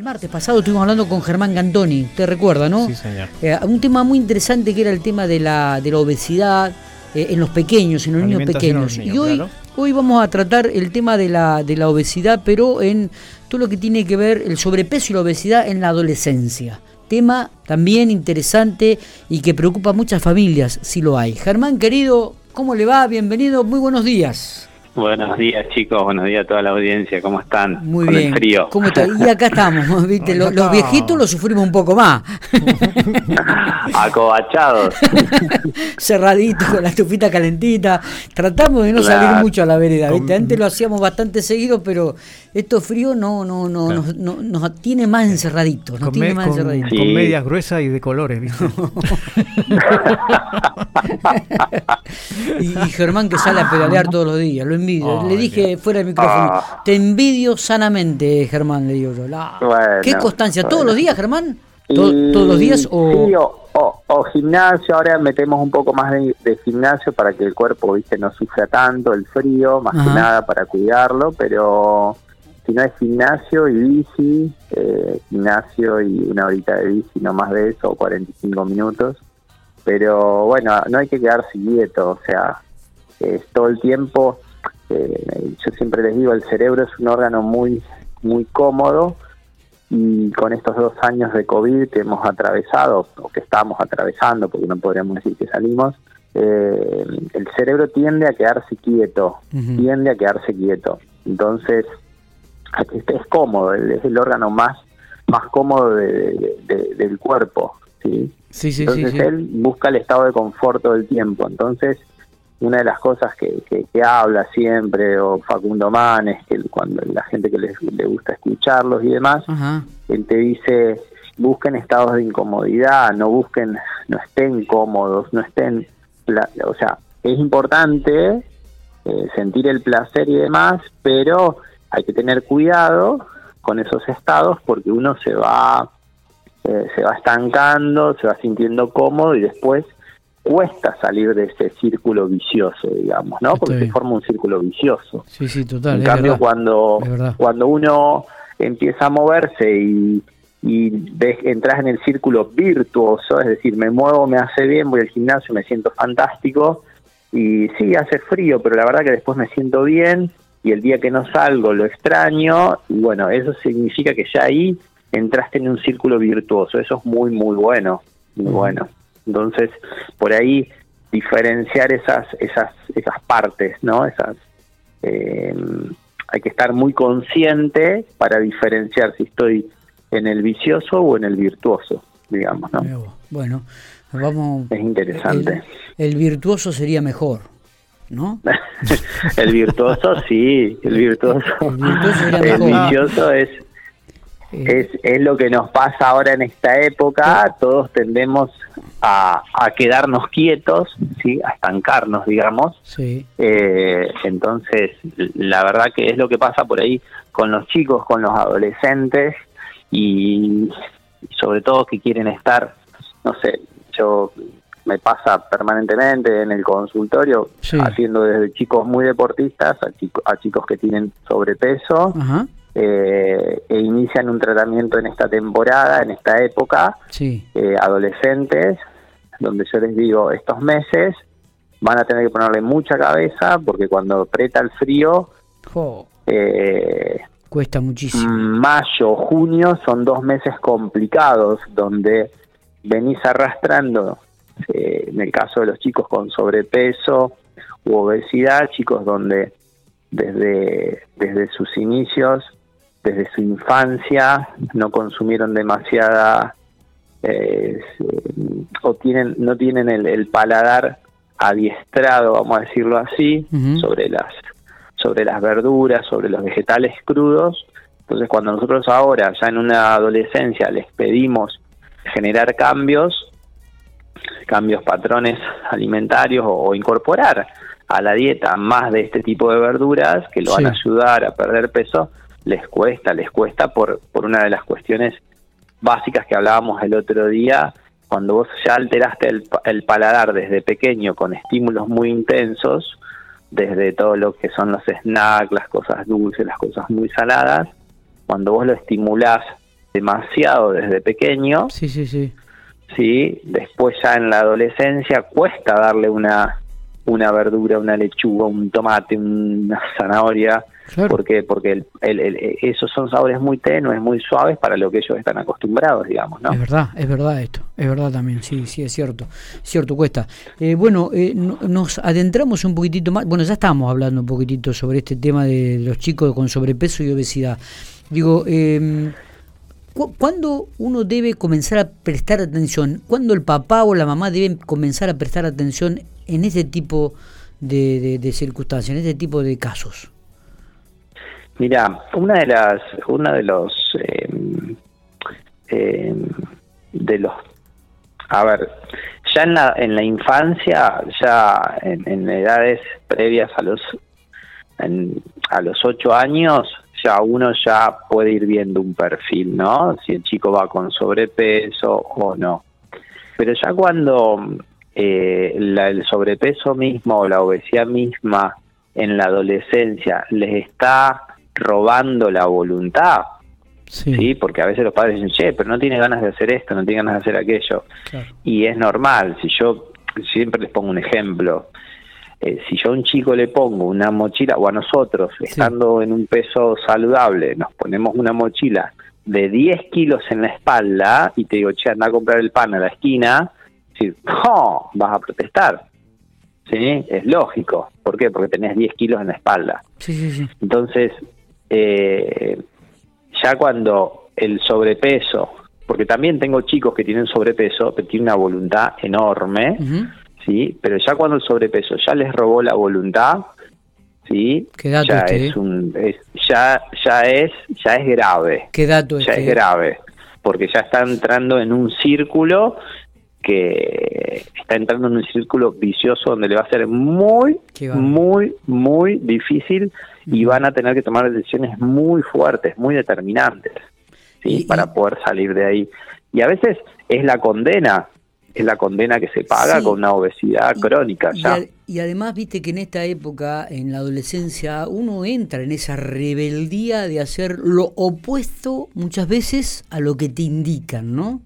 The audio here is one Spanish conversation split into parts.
El martes pasado estuvimos hablando con Germán Gantoni, te recuerda, ¿no? Sí, señor. Eh, un tema muy interesante que era el tema de la, de la obesidad eh, en los pequeños, en los niños los pequeños. niños, y hoy, claro. hoy vamos a tratar el tema de la, de la obesidad, pero en todo lo que tiene que ver el sobrepeso y la obesidad en la adolescencia. Tema también interesante y que preocupa a muchas familias, si lo hay. Germán, querido, ¿cómo le va? Bienvenido, muy buenos días. Buenos días, chicos. Buenos días a toda la audiencia. ¿Cómo están? Muy Con bien. el frío. ¿Cómo está? Y acá estamos, ¿viste? Los, los viejitos lo sufrimos un poco más. Acobachados. Cerradito, con la estufita calentita. Tratamos de no Claro. salir mucho a la vereda, ¿viste? Antes lo hacíamos bastante seguido, pero esto frío no, no, no, Claro. nos, no- nos tiene más encerraditos, nos Con, tiene más con- encerraditos. Sí. con medias gruesas y de colores, ¿viste? Y, y Germán que sale a pedalear todos los días, lo envidio. Le dije Dios. fuera del micrófono, Ah. te envidio sanamente, Germán, le digo yo. La- Bueno, ¿Qué constancia? ¿Todos bueno. los días, Germán? ¿To- Y- ¿Todos los días o...? Sí, o, o- o gimnasio. Ahora metemos un poco más de, de gimnasio para que el cuerpo viste no sufra tanto el frío, más Ajá. que nada para cuidarlo, pero si no es gimnasio y bici, eh, gimnasio y una horita de bici, no más de eso, o 45 minutos. Pero bueno, no hay que quedarse quieto, o sea, es todo el tiempo, eh, yo siempre les digo, el cerebro es un órgano muy, muy cómodo y con estos dos años de COVID que hemos atravesado, o que estamos atravesando, porque no podríamos decir que salimos, eh, el cerebro tiende a quedarse quieto, tiende a quedarse quieto. Entonces, es cómodo, es el órgano más, más cómodo de- de- de- del cuerpo, ¿sí? Sí, sí, sí. Entonces sí. él busca el estado de confort todo el tiempo. Entonces, una de las cosas que, que, que habla siempre, o Facundo Manes, que cuando la gente que les, le gusta escucharlos y demás, Ajá. él te dice, busquen estados de incomodidad, no busquen, no estén cómodos, no estén, o sea, es importante eh, sentir el placer y demás, pero hay que tener cuidado con esos estados porque uno se va eh, se va estancando, se va sintiendo cómodo y después cuesta salir de ese círculo vicioso, digamos, ¿no? Porque se forma un círculo vicioso. Sí, sí, total. En cambio, verdad. cuando, cuando uno empieza a moverse y, entras en el círculo virtuoso, es decir, me muevo, me hace bien, voy al gimnasio, me siento fantástico, y sí, hace frío, pero la verdad que después me siento bien, y el día que no salgo lo extraño, y bueno, eso significa que ya ahí entraste en un círculo virtuoso, eso es muy, muy bueno, muy bueno. Entonces, por ahí diferenciar esas, esas, esas partes, ¿no? Esas, eh, hay que estar muy consciente para diferenciar si estoy en el vicioso o en el virtuoso, digamos, ¿no? Bueno, vamos. Es interesante. El, el virtuoso sería mejor, ¿no? el virtuoso, sí, el virtuoso. El virtuoso El vicioso es, es, es lo que nos pasa ahora en esta época. Todos tendemos a, a quedarnos quietos, ¿sí? a estancarnos, digamos. sí. Eh, entonces, la verdad que es lo que pasa por ahí con los chicos, con los adolescentes y sobre todo que quieren estar, no sé, yo me pasa permanentemente en el consultorio Sí. haciendo desde chicos muy deportistas a, chico- a chicos que tienen sobrepeso Ajá. Eh, e inician un tratamiento en esta temporada, en esta época, Sí. eh, adolescentes, donde yo les digo, estos meses van a tener que ponerle mucha cabeza porque cuando aprieta el frío, eh, cuesta muchísimo. mayo, junio son dos meses complicados donde venís arrastrando, eh, en el caso de los chicos con sobrepeso u obesidad, chicos donde desde, desde sus inicios, desde su infancia, no consumieron demasiada eh, o tienen no tienen el, el paladar adiestrado, vamos a decirlo así, sobre las sobre las verduras, sobre los vegetales crudos. Entonces, cuando nosotros ahora, ya en una adolescencia, les pedimos generar cambios, cambios patrones alimentarios o, o incorporar a la dieta más de este tipo de verduras que lo van a ayudar a perder peso, les cuesta, les cuesta por, por una de las cuestiones básicas que hablábamos el otro día, cuando vos ya alteraste el, el paladar desde pequeño con estímulos muy intensos, desde todo lo que son los snacks, las cosas dulces, las cosas muy saladas, cuando vos lo estimulás demasiado desde pequeño, Sí, sí, sí. ¿sí? Después ya en la adolescencia cuesta darle una, una verdura, una lechuga, un tomate, una zanahoria. Claro. ¿Por qué? Porque el- el- el- esos son sabores muy tenues, muy suaves para lo que ellos están acostumbrados, digamos, ¿no? Es verdad, es verdad esto, es verdad también, sí, sí, es cierto, cierto, cuesta. Eh, bueno, eh, no- nos adentramos un poquitito más, bueno, ya estábamos hablando un poquitito sobre este tema de los chicos con sobrepeso y obesidad. Digo, eh, ¿cu- ¿cuándo uno debe comenzar a prestar atención? ¿Cuándo el papá o la mamá deben comenzar a prestar atención en este tipo de, de- de circunstancias, en este tipo de casos? Mira, una de las, una de los, eh, de los, a ver, ya en la, en la infancia, ya en, en edades previas a los, en- a los ocho años, ya uno ya puede ir viendo un perfil, ¿no? Si el chico va con sobrepeso o no. Pero ya cuando eh, la- el sobrepeso mismo o la obesidad misma en la adolescencia les está robando la voluntad, Sí, ¿sí? Porque a veces los padres dicen, che, pero no tiene ganas de hacer esto, no tiene ganas de hacer aquello. claro. Y es normal, si yo siempre les pongo un ejemplo, eh, si yo a un chico le pongo una mochila, o a nosotros, estando en un peso saludable, nos ponemos una mochila de 10 kilos en la espalda y te digo, che, anda a comprar el pan a la esquina, si, no, vas a protestar. ¿Sí? Es lógico. ¿Por qué? Porque tenés 10 kilos en la espalda. Sí, sí, sí. Entonces, eh, ya cuando el sobrepeso, porque también tengo chicos que tienen sobrepeso, que tienen una voluntad enorme. ¿sí? Pero ya cuando el sobrepeso ya les robó la voluntad, ¿sí? Qué dato ya este, es ¿eh? un, es- ya, ya es, ya es grave, ¿Qué dato ya este? es grave, porque ya está entrando en un círculo que está entrando en un círculo vicioso donde le va a ser muy, muy, muy difícil y van a tener que tomar decisiones muy fuertes, muy determinantes, para poder salir de ahí. Y a veces es la condena, es la condena que se paga Sí. con una obesidad Y- crónica y, ya. y además, viste que en esta época, en la adolescencia, uno entra en esa rebeldía de hacer lo opuesto muchas veces a lo que te indican, ¿no?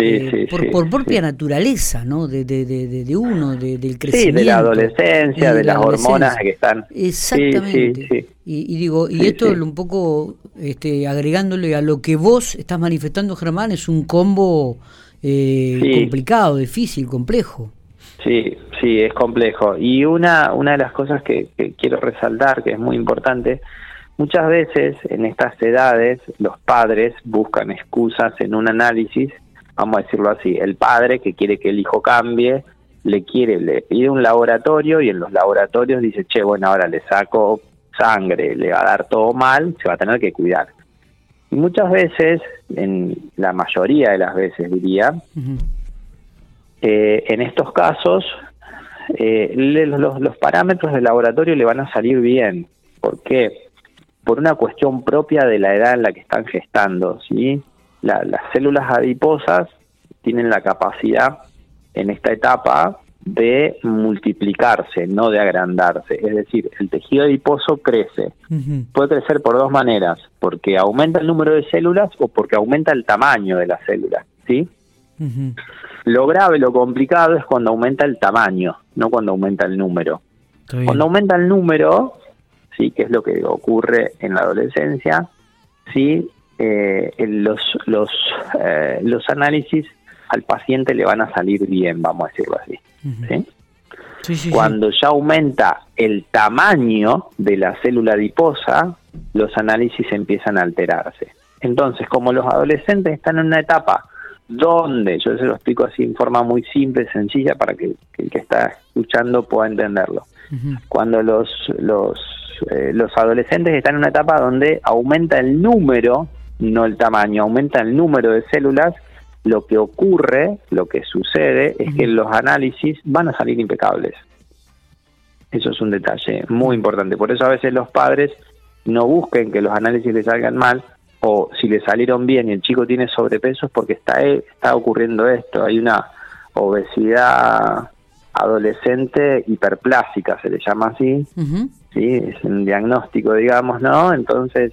Eh, sí, por, por propia naturaleza, ¿no? De, de, de, de- uno, de- del Sí, crecimiento. de la adolescencia, de, la las hormonas que están. Exactamente. Y, y digo, y esto un poco este, agregándole a lo que vos estás manifestando, Germán, es un combo eh, complicado, difícil, complejo. Sí, sí, es complejo. Y una, una de las cosas que, que quiero resaltar, que es muy importante, muchas veces en estas edades los padres buscan excusas en un análisis, vamos a decirlo así, el padre que quiere que el hijo cambie, le quiere, le pide un laboratorio y en los laboratorios dice, che, bueno, ahora le saco sangre, le va a dar todo mal, se va a tener que cuidar. Y muchas veces, en la mayoría de las veces diría, eh, en estos casos, eh, le- los, los parámetros del laboratorio le van a salir bien. ¿Por qué? Por una cuestión propia de la edad en la que están gestando. ¿sí? La- las células adiposas tienen la capacidad en esta etapa de multiplicarse, no de agrandarse. Es decir, el tejido adiposo crece. Puede crecer por dos maneras, porque aumenta el número de células o porque aumenta el tamaño de las células. ¿sí? Lo grave, lo complicado es cuando aumenta el tamaño, no cuando aumenta el número. Cuando aumenta el número, sí, que es lo que ocurre en la adolescencia, sí, eh, los los eh, los análisis al paciente le van a salir bien, vamos a decirlo así. Ujú. ¿sí? Sí, sí, sí. Cuando ya aumenta el tamaño de la célula adiposa, los análisis empiezan a alterarse. Entonces, como los adolescentes están en una etapa donde, yo se lo explico así en forma muy simple, sencilla, para que, que el que está escuchando pueda entenderlo. Cuando los, los, eh, los adolescentes están en una etapa donde aumenta el número, no el tamaño, aumenta el número de células, lo que ocurre, lo que sucede, es que los análisis van a salir impecables. Eso es un detalle muy importante. Por eso a veces los padres no busquen que los análisis les salgan mal o si le salieron bien y el chico tiene sobrepeso es porque está, está ocurriendo esto. Hay una obesidad adolescente hiperplásica, se le llama así. ¿sí? es un diagnóstico, digamos, ¿no? Entonces,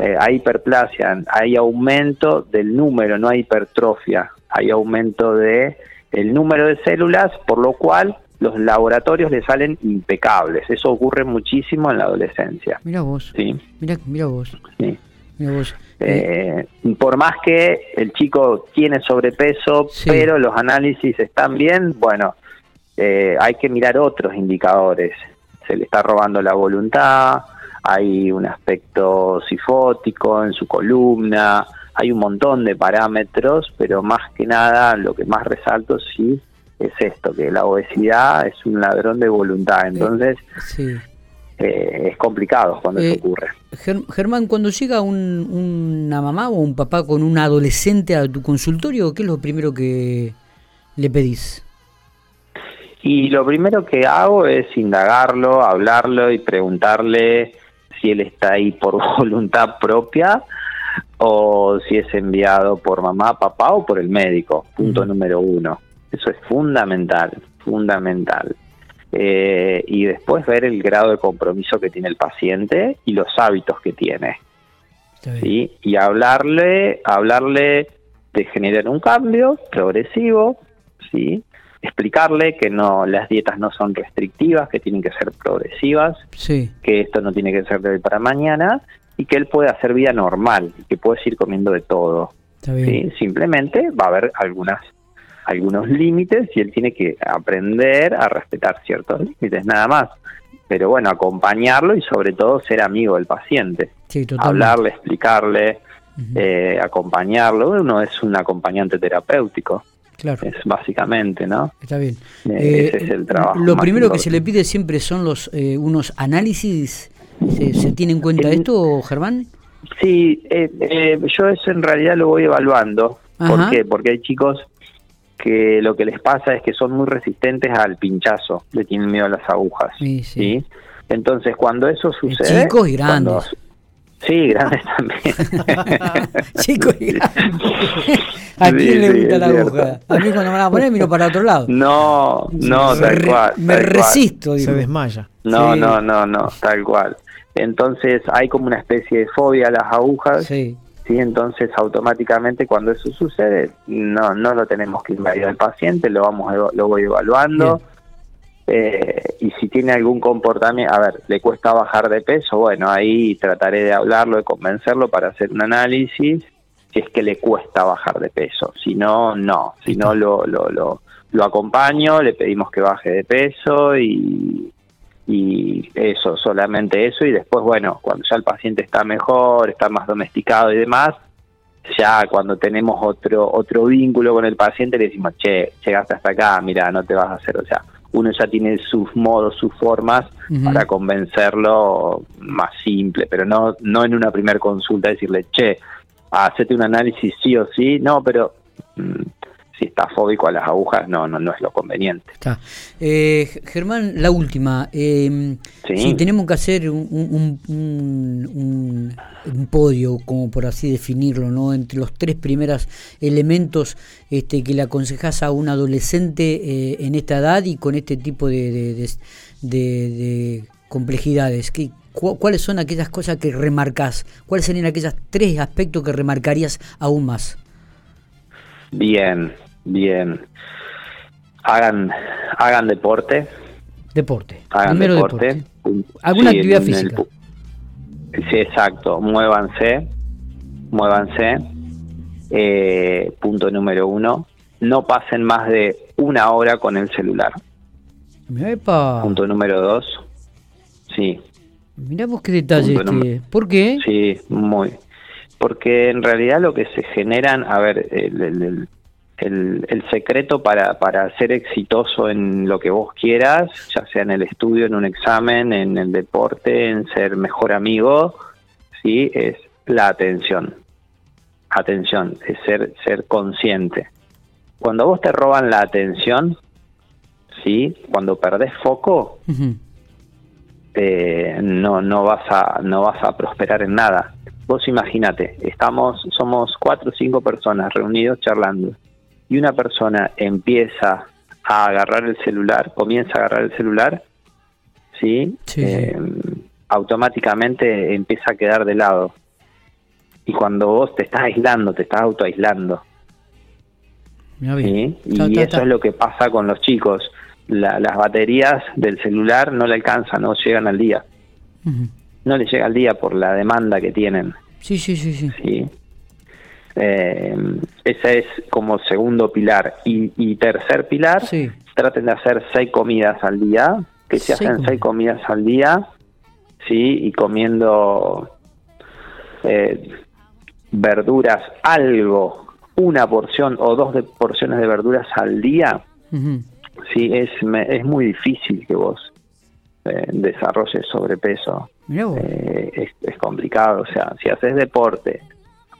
eh, hay hiperplasia, hay aumento del número, no hay hipertrofia, hay aumento de el número de células, por lo cual los laboratorios le salen impecables. Eso ocurre muchísimo en la adolescencia. Mira vos. Sí. Mira, mira vos. Sí. Mira vos. Eh, por más que el chico tiene sobrepeso, Sí. pero los análisis están bien, bueno, eh, hay que mirar otros indicadores. Se le está robando la voluntad, hay un aspecto sifótico en su columna, hay un montón de parámetros, pero más que nada lo que más resalto sí es esto, que la obesidad es un ladrón de voluntad, entonces Sí. eh, es complicado cuando Eh, eso ocurre. Ger- Germán, cuando llega un- una mamá o un papá con un adolescente a tu consultorio, ¿qué es lo primero que le pedís? Y lo primero que hago es indagarlo, hablarlo y preguntarle si él está ahí por voluntad propia o si es enviado por mamá, papá o por el médico. Punto número uno. Eso es fundamental, fundamental. Eh, y después ver el grado de compromiso que tiene el paciente y los hábitos que tiene. ¿sí? y hablarle, hablarle de generar un cambio progresivo, ¿sí? Explicarle que no las dietas no son restrictivas, que tienen que ser progresivas, Sí, que esto no tiene que ser de hoy para mañana y que él puede hacer vida normal, que puede ir comiendo de todo. está bien. ¿sí? Simplemente va a haber algunas algunos límites y él tiene que aprender a respetar ciertos límites, nada más. Pero bueno, acompañarlo y sobre todo ser amigo del paciente Sí, hablarle, explicarle, eh, acompañarlo. Uno es un acompañante terapéutico, Claro, es básicamente, ¿no? está bien. Eh, Eh, ese es el trabajo. Lo primero que se le pide siempre son los eh, unos análisis. ¿Se, se tiene en cuenta En- esto, Germán? Sí, eh, yo eso en realidad lo voy evaluando. ¿Por qué? Porque hay chicos que lo que les pasa es que son muy resistentes al pinchazo, le tienen miedo a las agujas. Sí, sí. ¿sí? Entonces, cuando eso sucede... chicos y cuando- grandes. Sí, grandes también. Chicos, y ¿a Sí, quién le sí, gusta es la aguja? A mí cuando me van a poner miro para otro lado. No, no, me tal re- cual. me cual. resisto, digo. Se desmaya. No, Sí. no, no, no, tal cual. Entonces hay como una especie de fobia a las agujas, ¿sí? Sí, Entonces automáticamente cuando eso sucede, no no lo tenemos que invadir al paciente, lo vamos eva- lo voy evaluando. Eh, y si tiene algún comportamiento, a ver, le cuesta bajar de peso, bueno, ahí trataré de hablarlo, de convencerlo para hacer un análisis, si es que le cuesta bajar de peso. Si no, no. Si no, lo, lo, lo, lo acompaño, le pedimos que baje de peso y, y eso, solamente eso. Y después, bueno, cuando ya el paciente está mejor, está más domesticado y demás, ya cuando tenemos otro otro vínculo con el paciente le decimos, che, llegaste hasta acá, mira, no te vas a hacer, o sea, uno ya tiene sus modos, sus formas para convencerlo más simple, pero no no en una primera consulta decirle, che, hacete un análisis sí o sí, no, pero mm, si está fóbico a las agujas, no, no, no es lo conveniente. está. Eh, Germán, la última. Eh, Sí. Si tenemos que hacer un, un- un- un- podio, como por así definirlo, ¿no? entre los tres primeros elementos este, que le aconsejas a un adolescente eh, en esta edad y con este tipo de, de- de- de- de complejidades. ¿Qué- cu- ¿Cuáles son aquellas cosas que remarcas? ¿Cuáles serían aquellos tres aspectos que remarcarías aún más? Bien, bien. Hagan hagan deporte, Deporte. hagan Primero deporte. deporte. ¿Alguna Sí, actividad el física? sí, exacto. Muévanse, muévanse. Eh, punto número uno. No pasen más de una hora con el celular. Epa. Punto número dos. Sí, Mirá vos qué detalle este. ¿Por qué? sí, muy. Porque en realidad lo que se generan, a ver, el, el- el- secreto para, para ser exitoso en lo que vos quieras, ya sea en el estudio, en un examen, en el deporte, en ser mejor amigo, sí, es la atención. Atención, es ser, ser consciente. Cuando vos te roban la atención, sí, cuando perdés foco, eh, no no vas a no vas a prosperar en nada. Vos imagínate, estamos somos cuatro o cinco personas reunidos charlando y una persona empieza a agarrar el celular, comienza a agarrar el celular, sí, Sí, sí. Eh, automáticamente empieza a quedar de lado. y cuando vos te estás aislando, te estás autoaislando. Y ta, eso es lo que pasa con los chicos. La- las baterías del celular no le alcanzan, no llegan al día. No le llega al día por la demanda que tienen. Sí, sí, sí, sí. ¿sí? Eh, ese es como segundo pilar. Y, y tercer pilar, Sí. traten de hacer seis comidas al día, que se Seis hacen seis comidas al día, ¿sí? Y comiendo eh, verduras, algo, una porción o dos de porciones de verduras al día, sí, es, me- es muy difícil que vos eh, desarrolles sobrepeso. Eh, es, es complicado, o sea, si haces deporte,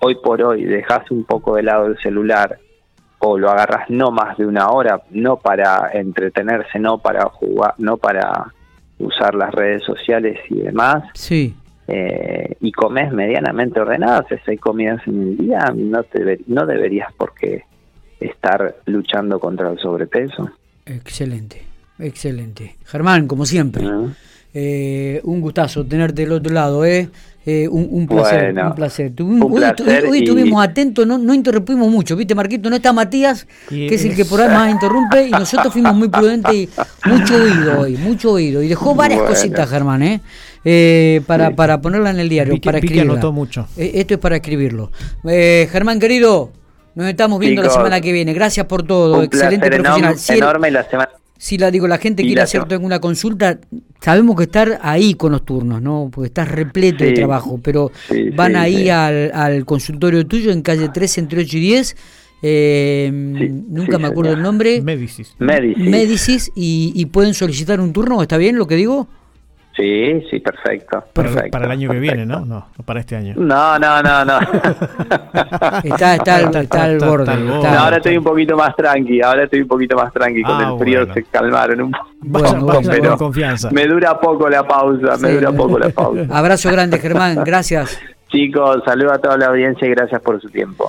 hoy por hoy dejas un poco de lado el celular o lo agarras no más de una hora, no para entretenerse, no para jugar, no para usar las redes sociales y demás, Sí. eh, y comes medianamente ordenado, haces seis comidas en el día, no, te no deberías por qué estar luchando contra el sobrepeso. Excelente, excelente. Germán, como siempre, ¿no? eh, un gustazo tenerte del otro lado, ¿eh? Eh, un, un placer, Bueno, un placer. Un hoy, placer hoy- estuvimos atentos, no, no interrumpimos mucho, ¿viste, Marquito? No está Matías, que es el que por ahí más interrumpe, y nosotros fuimos muy prudentes y mucho oído hoy, mucho oído. Y dejó varias Bueno. cositas, Germán, ¿eh? Eh, para, para ponerla en el diario, para escribirla. anotó mucho. Eh, esto es para escribirlo. Eh, Germán, querido, nos estamos viendo la semana que viene. Gracias por todo, Un excelente placer profesional. enorme, Si el- enorme la semana. Si la digo, la gente Y quiere la hacerte alguna consulta, sabemos que estar ahí con los turnos, ¿no? Porque estás repleto de trabajo, pero Sí, van sí, ahí sí. al, al consultorio tuyo en calle 3 entre 8 y 10. eh, nunca sí, me acuerdo el nombre. Médicis. Medici. Médicis y, y pueden solicitar un turno, ¿está bien lo que digo? Sí, sí, perfecto. Para, perfecto, para el año que viene, ¿no? No, no para este año. No, no, no, no. Está, está, al- Está- está al borde. está. No, ahora estoy un poquito más tranqui, ahora estoy un poquito más tranqui, con Ah, el frío bueno. se calmaron un poco, Bueno, bueno, pero con confianza. me dura poco la pausa, me Sí. dura poco la pausa. Abrazo grande, Germán, gracias. Chicos, saludo a toda la audiencia y gracias por su tiempo.